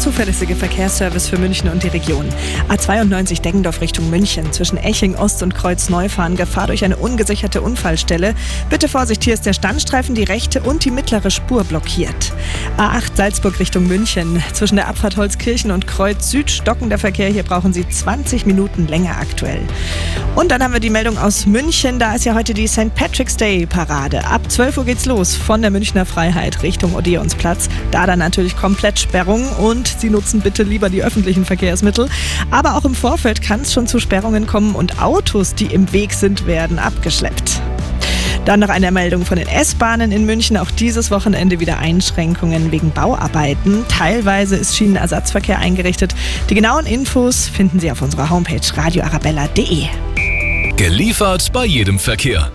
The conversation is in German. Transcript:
zuverlässige Verkehrsservice für München und die Region. A92 Deggendorf Richtung München. Zwischen Eching Ost und Kreuz Neufahren. Gefahr durch eine ungesicherte Unfallstelle. Bitte Vorsicht, hier ist der Standstreifen, die rechte und die mittlere Spur blockiert. A8 Salzburg Richtung München. Zwischen der Abfahrt Holzkirchen und Kreuz Süd stockender Verkehr. Hier brauchen Sie 20 Minuten länger aktuell. Und dann haben wir die Meldung aus München. Da ist ja heute die St. Patrick's Day Parade. Ab 12 Uhr geht's los von der Münchner Freiheit Richtung Odeonsplatz. Da dann natürlich komplett Sperrung und Sie nutzen bitte lieber die öffentlichen Verkehrsmittel. Aber auch im Vorfeld kann es schon zu Sperrungen kommen und Autos, die im Weg sind, werden abgeschleppt. Dann noch eine Meldung von den S-Bahnen in München. Auch dieses Wochenende wieder Einschränkungen wegen Bauarbeiten. Teilweise ist Schienenersatzverkehr eingerichtet. Die genauen Infos finden Sie auf unserer Homepage radioarabella.de. Geliefert bei jedem Verkehr.